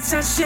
was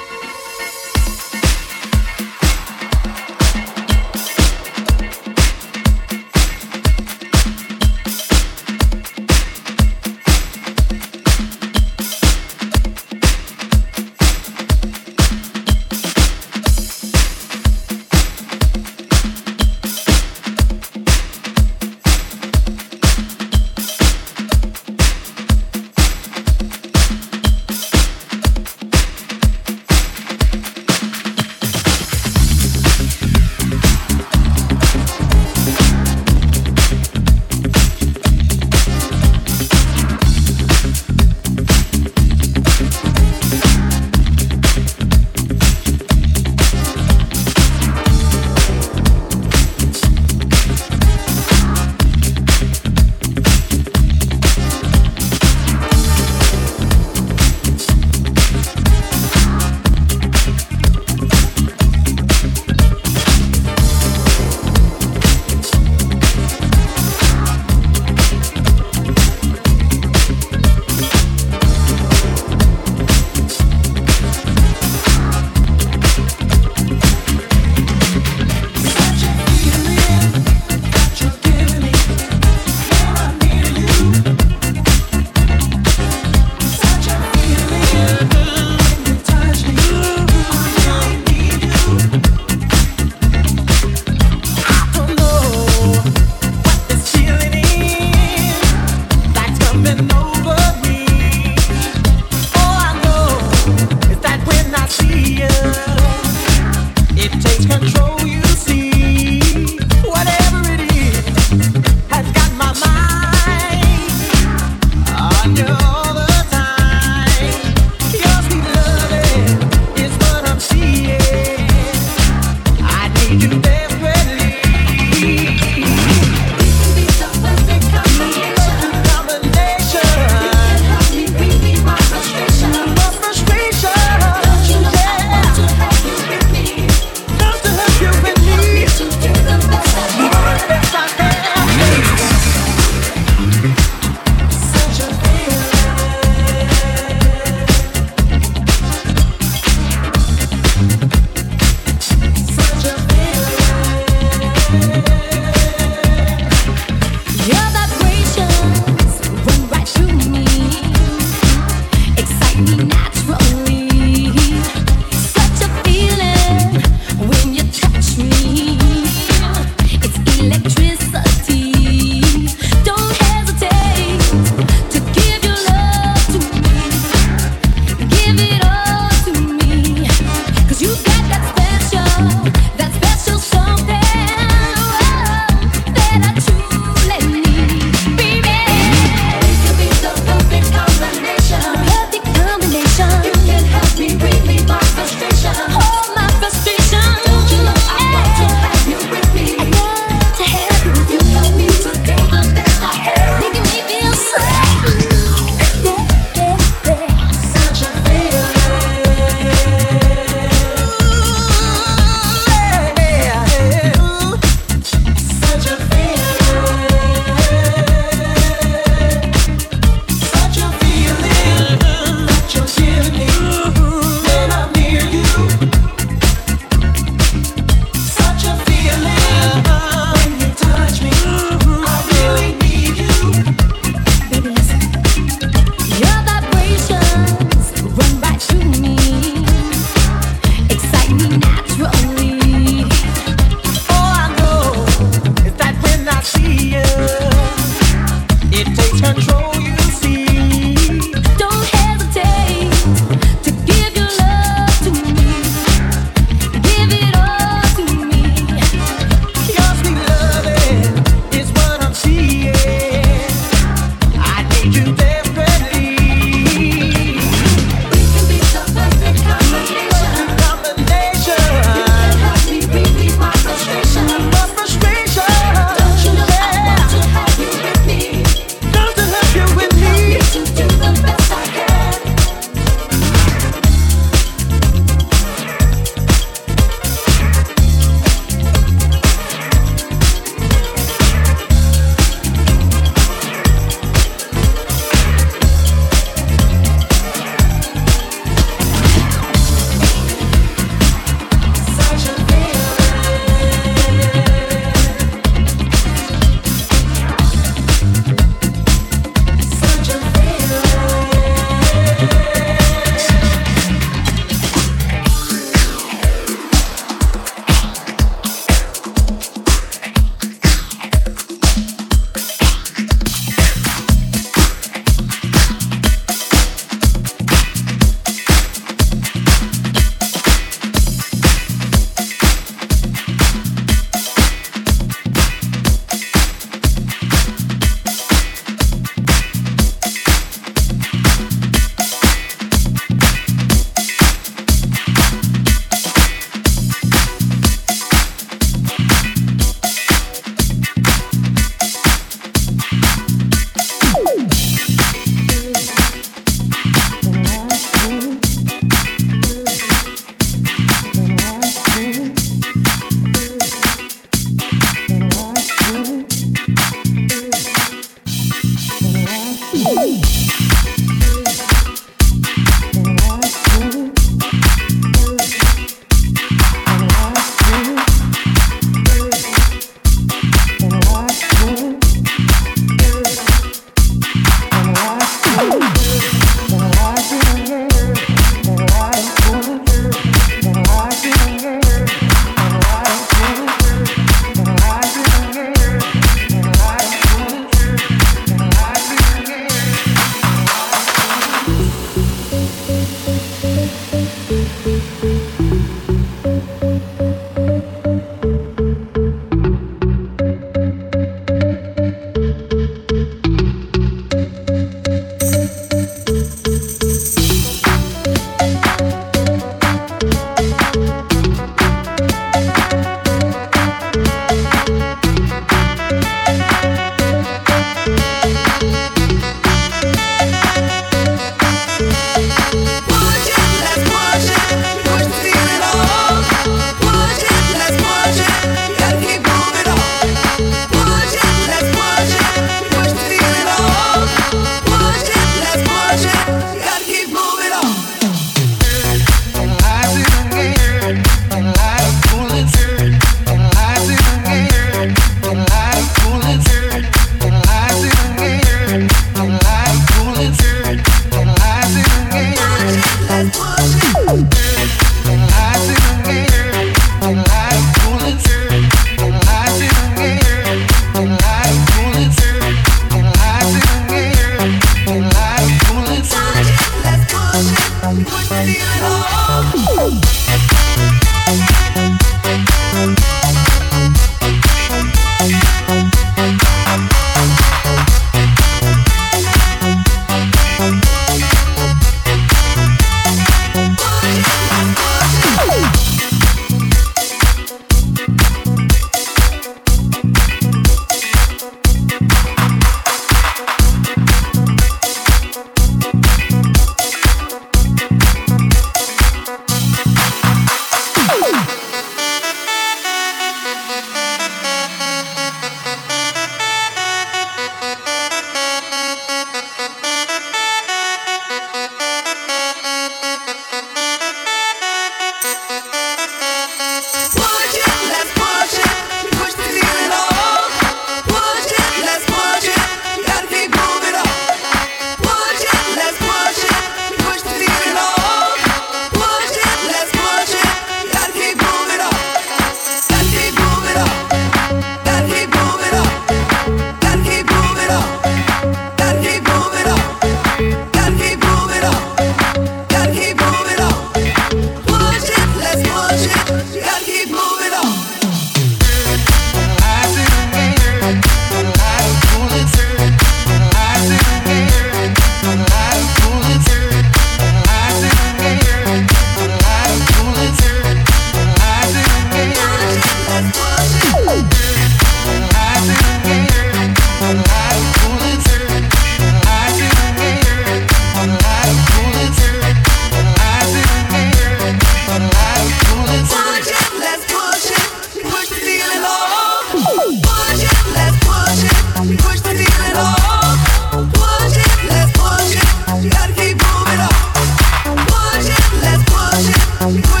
Bye.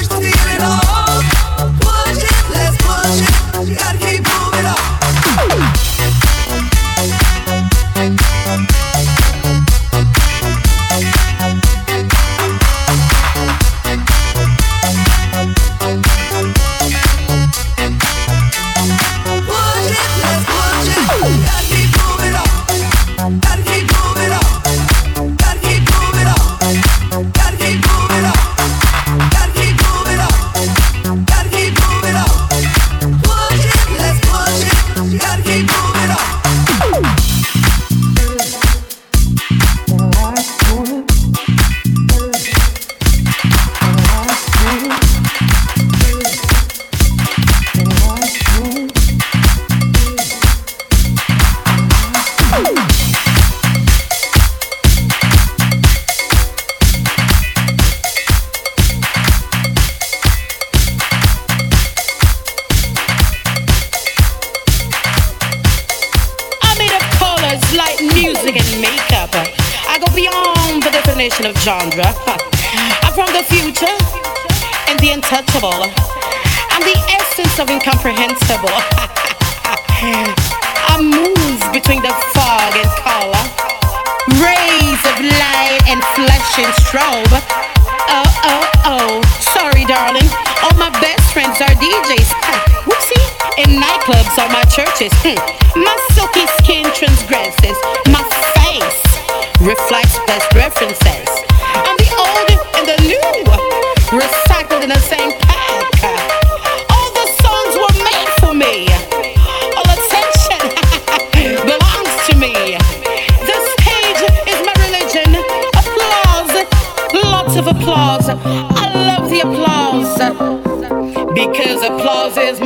Because